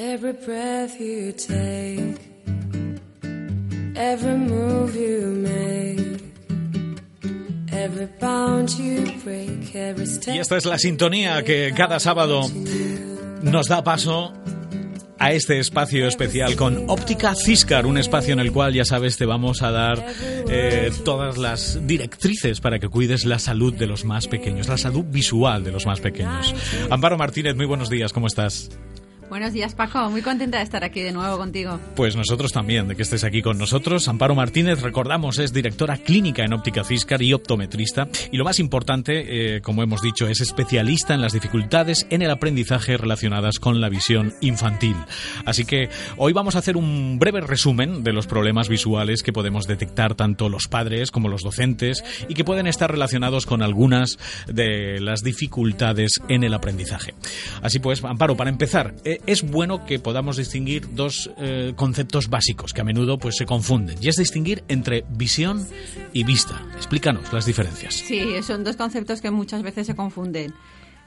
Every breath you take, every move you make, every bound you break, every step Y esta es la sintonía que cada sábado nos da paso a este espacio especial con Óptica Ciscar, un espacio en el cual, ya sabes, te vamos a dar eh, todas las directrices para que cuides la salud de los más pequeños, la salud visual de los más pequeños. Amparo Martínez, muy buenos días, ¿cómo estás? Buenos días, Paco. Muy contenta de estar aquí de nuevo contigo. Pues nosotros también, de que estés aquí con nosotros. Amparo Martínez, recordamos, es directora clínica en óptica Ciscar y optometrista. Y lo más importante, eh, como hemos dicho, es especialista en las dificultades en el aprendizaje relacionadas con la visión infantil. Así que hoy vamos a hacer un breve resumen de los problemas visuales que podemos detectar tanto los padres como los docentes y que pueden estar relacionados con algunas de las dificultades en el aprendizaje. Así pues, Amparo, para empezar, eh, es bueno que podamos distinguir dos eh, conceptos básicos que a menudo pues se confunden y es distinguir entre visión y vista. Explícanos las diferencias. Sí, son dos conceptos que muchas veces se confunden.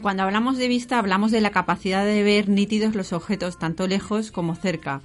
Cuando hablamos de vista hablamos de la capacidad de ver nítidos los objetos tanto lejos como cerca.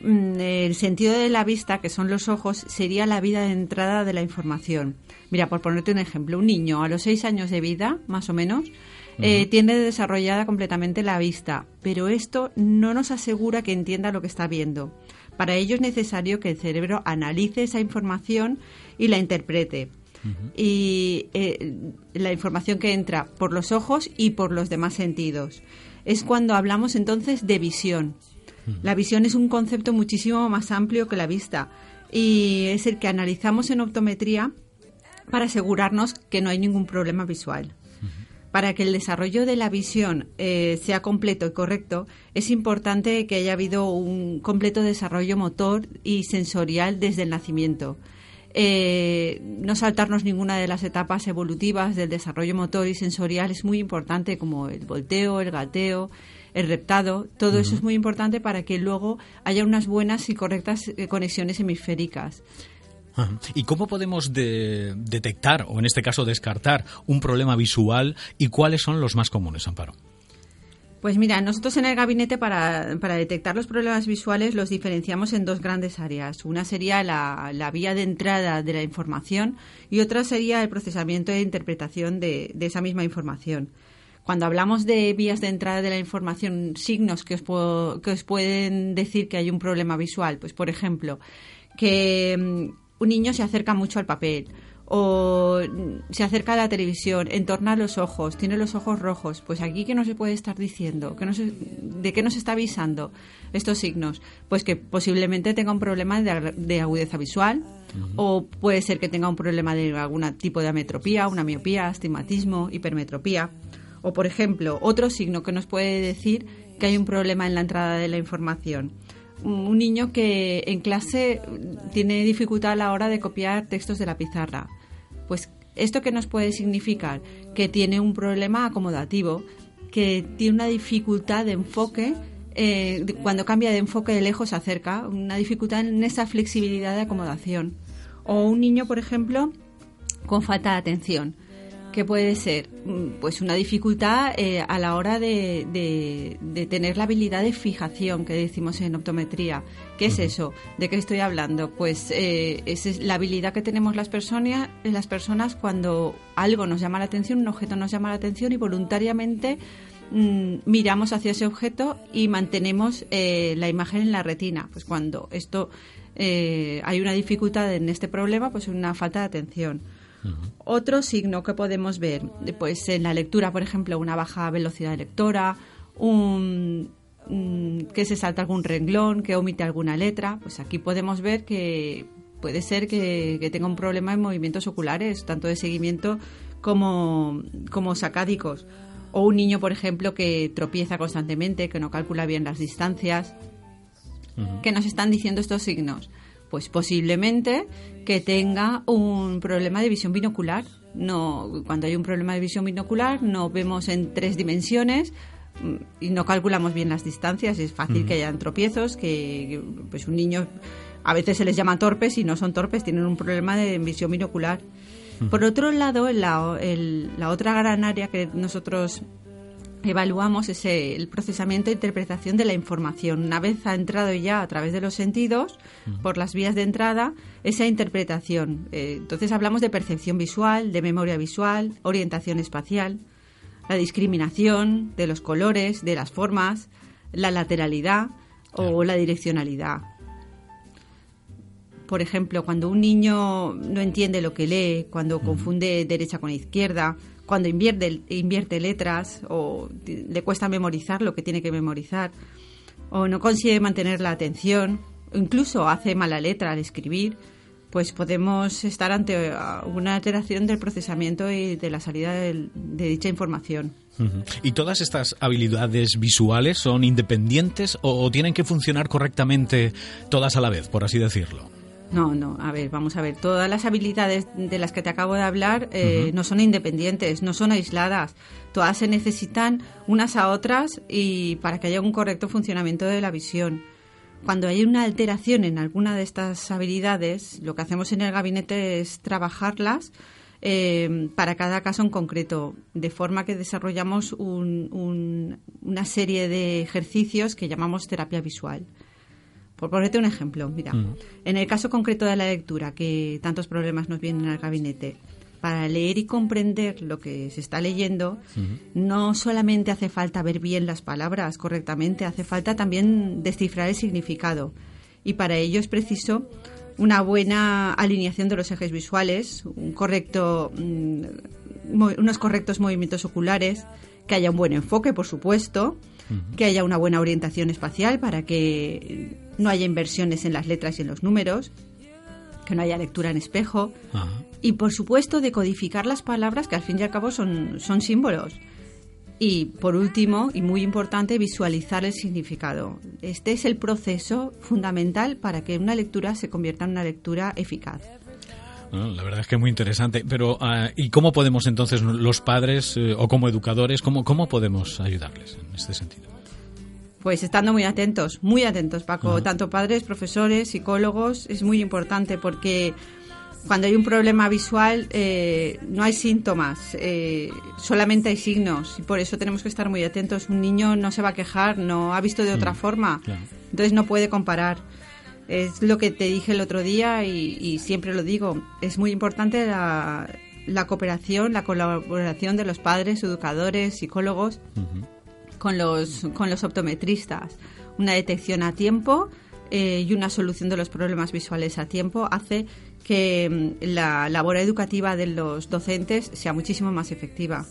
Mm, El sentido de la vista, que son los ojos, sería la vida de entrada de la información. Mira, por ponerte un ejemplo, un niño a los seis años de vida, más o menos, eh, tiene desarrollada completamente la vista, pero esto no nos asegura que entienda lo que está viendo. Para ello es necesario que el cerebro analice esa información y la interprete. Y eh, la información que entra por los ojos y por los demás sentidos. Es cuando hablamos entonces de visión. La visión es un concepto muchísimo más amplio que la vista y es el que analizamos en optometría para asegurarnos que no hay ningún problema visual. Para que el desarrollo de la visión eh, sea completo y correcto, es importante que haya habido un completo desarrollo motor y sensorial desde el nacimiento. Eh, no saltarnos ninguna de las etapas evolutivas del desarrollo motor y sensorial es muy importante, como el volteo, el gateo, el reptado. Todo eso es muy importante para que luego haya unas buenas y correctas eh, conexiones hemisféricas. Ajá. ¿Y cómo podemos de- detectar, o en este caso descartar, un problema visual y cuáles son los más comunes, Amparo? Pues mira, nosotros en el gabinete para, para detectar los problemas visuales los diferenciamos en dos grandes áreas. Una sería la, la vía de entrada de la información y otra sería el procesamiento e interpretación de, de esa misma información. Cuando hablamos de vías de entrada de la información, signos que os, puedo- que os pueden decir que hay un problema visual, pues por ejemplo, que mm, un niño se acerca mucho al papel o mm, se acerca a la televisión, entorna los ojos, tiene los ojos rojos, pues aquí qué no se puede estar diciendo, ¿Qué no se- ¿de qué nos está avisando estos signos? Pues que posiblemente tenga un problema de, de agudeza visual o puede ser que tenga un problema de algún tipo de ametropía, una miopía, astigmatismo, hipermetropía. O, por ejemplo, otro signo que nos puede decir que hay un problema en la entrada de la información. Un niño que en clase tiene dificultad a la hora de copiar textos de la pizarra. Pues, ¿esto qué nos puede significar? Que tiene un problema acomodativo, que tiene una dificultad de enfoque eh, cuando cambia de enfoque de lejos a cerca, una dificultad en esa flexibilidad de acomodación. O un niño, por ejemplo, con falta de atención. ¿Qué puede ser? Mm, Pues una dificultad eh, a la hora de, de- de tener la habilidad de fijación que decimos en optometría. ¿Qué es eso? ¿De qué estoy hablando? Pues eh, esa es la habilidad que tenemos las personas, las personas cuando algo nos llama la atención, un objeto nos llama la atención y voluntariamente mm, miramos hacia ese objeto y mantenemos eh, la imagen en la retina. Pues cuando esto eh, hay una dificultad en este problema, pues una falta de atención. Otro signo que podemos ver, pues en la lectura, por ejemplo, una baja velocidad de lectora, un, que se salta algún renglón, que omite alguna letra, pues aquí podemos ver que puede ser que, que tenga un problema en movimientos oculares, tanto de seguimiento como, como sacádicos. O un niño, por ejemplo, que tropieza constantemente, que no calcula bien las distancias. ¿Qué nos están diciendo estos signos? Pues posiblemente que tenga un problema de visión binocular. No, cuando hay un problema de visión binocular no vemos en tres dimensiones mm, y no calculamos bien las distancias. Es fácil que hayan tropiezos, que pues un niño a veces se les llama torpes y no son torpes, tienen un problema de visión binocular. Por otro lado, en la otra gran área que nosotros evaluamos ese, el procesamiento e interpretación de la información. Una vez ha entrado ya a través de los sentidos, por las vías de entrada, esa interpretación. Eh, entonces hablamos de percepción visual, de memoria visual, orientación espacial, la discriminación de los colores, de las formas, la lateralidad o la direccionalidad. Por ejemplo, cuando un niño no entiende lo que lee, cuando confunde derecha con izquierda, cuando invierte, invierte letras o le cuesta memorizar lo que tiene que memorizar, o no consigue mantener la atención, o incluso hace mala letra al escribir, pues podemos estar ante una alteración del procesamiento y de la salida de, dicha información. ¿Y todas estas habilidades visuales son independientes o tienen que funcionar correctamente todas a la vez, por así decirlo? No, no, a ver, vamos a ver. Todas las habilidades de las que te acabo de hablar eh, no son independientes, no son aisladas. Todas se necesitan unas a otras y para que haya un correcto funcionamiento de la visión. Cuando hay una alteración en alguna de estas habilidades, lo que hacemos en el gabinete es trabajarlas eh, para cada caso en concreto, de forma que desarrollamos una serie de ejercicios que llamamos terapia visual. Por ponerte un ejemplo, mira, mm. en el caso concreto de la lectura, que tantos problemas nos vienen al gabinete, para leer y comprender lo que se está leyendo, no solamente hace falta ver bien las palabras correctamente, hace falta también descifrar el significado. Y para ello es preciso una buena alineación de los ejes visuales, un correcto, mm, unos correctos movimientos oculares, que haya un buen enfoque, por supuesto, que haya una buena orientación espacial para que no haya inversiones en las letras y en los números, que no haya lectura en espejo y por supuesto decodificar las palabras que al fin y al cabo son, son símbolos. Y por último, y muy importante, visualizar el significado. Este es el proceso fundamental para que una lectura se convierta en una lectura eficaz. la verdad es que es muy interesante. Pero, ah, ¿y cómo podemos entonces los padres eh, o como educadores, cómo, cómo podemos ayudarles en este sentido? Pues estando muy atentos, muy atentos, Paco. Tanto padres, profesores, psicólogos, es muy importante porque cuando hay un problema visual eh, no hay síntomas, eh, solamente hay signos. Y por eso tenemos que estar muy atentos. Un niño no se va a quejar, no ha visto de otra mm, forma, entonces no puede comparar. Es lo que te dije el otro día y, siempre lo digo, es muy importante la, cooperación, la colaboración de los padres, educadores, psicólogos con los, con los optometristas. Una detección a tiempo eh, y una solución de los problemas visuales a tiempo hace que mm, la labor educativa de los docentes sea muchísimo más efectiva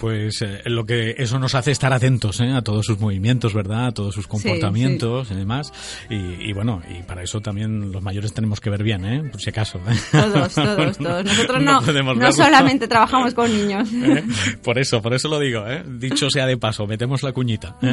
pues eh, lo que eso nos hace estar atentos ¿eh? a todos sus movimientos, ¿verdad? A todos sus comportamientos y demás. Y, bueno, y para eso también los mayores tenemos que ver bien, ¿eh? Por si acaso. ¿eh? Todos, todos, todos. Nosotros no, no, solamente trabajamos con niños. Por eso, por eso lo digo, ¿eh? Dicho sea de paso, metemos la cuñita.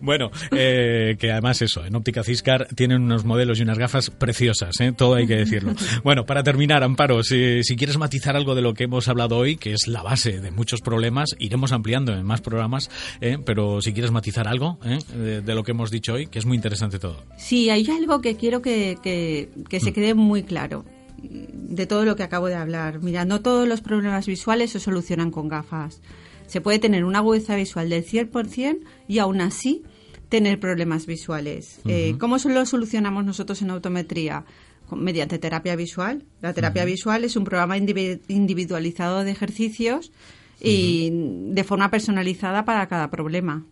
Bueno, que además eso, en Óptica Ciscar tienen unos modelos y unas gafas preciosas, ¿eh? Todo hay que decirlo. Bueno, para terminar, Amparo, si, si quieres matizar algo de lo que hemos hablado hoy, que es la base de muchos problemas, iremos ampliando en más programas, ¿eh? pero si quieres matizar algo ¿eh? de, lo que hemos dicho hoy, que es muy interesante todo. Sí, hay algo que quiero que, que, se mm. quede muy claro de todo lo que acabo de hablar. Mira, no todos los problemas visuales se solucionan con gafas. Se puede tener una agudeza visual del 100% y aún así tener problemas visuales. Eh, ¿Cómo lo solucionamos nosotros en autometría? Mediante terapia visual. La terapia visual es un programa individualizado de ejercicios y de forma personalizada para cada problema.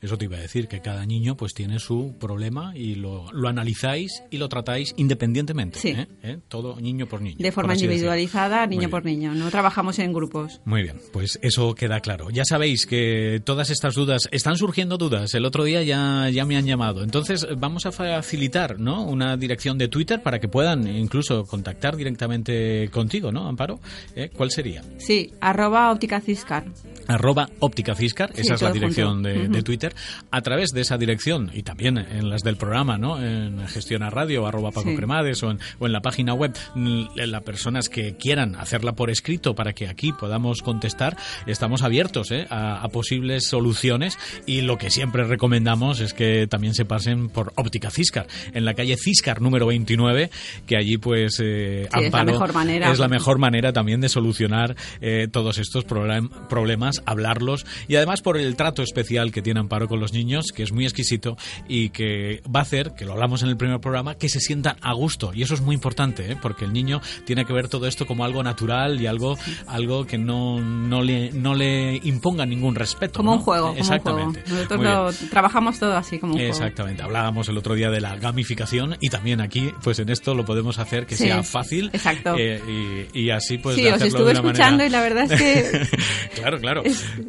Eso te iba a decir, que cada niño pues tiene su problema y lo, lo analizáis y lo tratáis independientemente. ¿eh? ¿Eh? Todo niño por niño. De forma individualizada, niño por niño. No trabajamos en grupos. Muy bien, pues eso queda claro. Ya sabéis que todas estas dudas, están surgiendo dudas. El otro día ya, ya me han llamado. Entonces vamos a facilitar ¿no? una dirección de Twitter para que puedan incluso contactar directamente contigo, ¿no, Amparo? ¿Eh? ¿Cuál sería? Sí, arroba óptica ciscar. Arroba óptica ciscar, esa es la dirección de de, Twitter, a través de esa dirección y también en las del programa, ¿no? En Gestión a Radio, arroba Paco Cremades o en, o en la página web, las personas que quieran hacerla por escrito para que aquí podamos contestar, estamos abiertos ¿eh? a, posibles soluciones y lo que siempre recomendamos es que también se pasen por Óptica Ciscar, en la calle Ciscar número 29, que allí pues eh, es la mejor manera. Es la mejor manera también de solucionar eh, todos estos problemas, hablarlos y además por el trato especial que tiene Amparo con los niños, que es muy exquisito y que va a hacer, que lo hablamos en el primer programa, que se sientan a gusto. Y eso es muy importante, ¿eh? porque el niño tiene que ver todo esto como algo natural y algo, algo que no, no, le, no le imponga ningún respeto. Como un juego. Exactamente. Nosotros trabajamos todo así como un Exactamente. Hablábamos el otro día de la gamificación y también aquí, pues en esto lo podemos hacer que sea fácil. Exacto. Eh, y, así pues. Sí, os estuve escuchando y la verdad es que. claro, claro.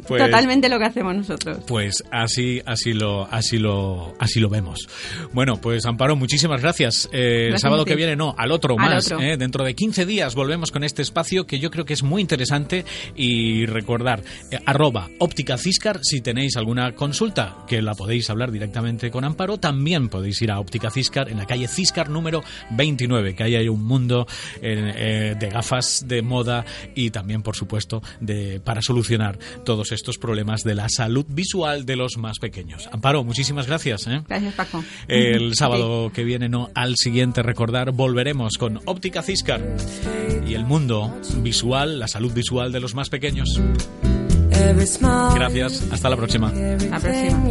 Pues totalmente lo que hacemos nosotros. Pues así, así lo, así lo, así lo vemos. Bueno, pues Amparo, muchísimas gracias. Eh, el sábado que viene, no, al otro más. Eh, dentro de 15 días volvemos con este espacio que yo creo que es muy interesante y recordar arroba óptica Ciscar si tenéis alguna consulta que la podéis hablar directamente con Amparo. También podéis ir a óptica Ciscar en la calle Ciscar número 29, que ahí hay un mundo de gafas de moda y también, por supuesto, de, para solucionar todos estos problemas de la salud visual de los más pequeños. Amparo, muchísimas gracias. ¿eh? Gracias, Paco. El sábado que viene, no, al siguiente, recordar, volveremos con Óptica Ciscar y el mundo visual, la salud visual de los más pequeños. Gracias, hasta la próxima. La próxima.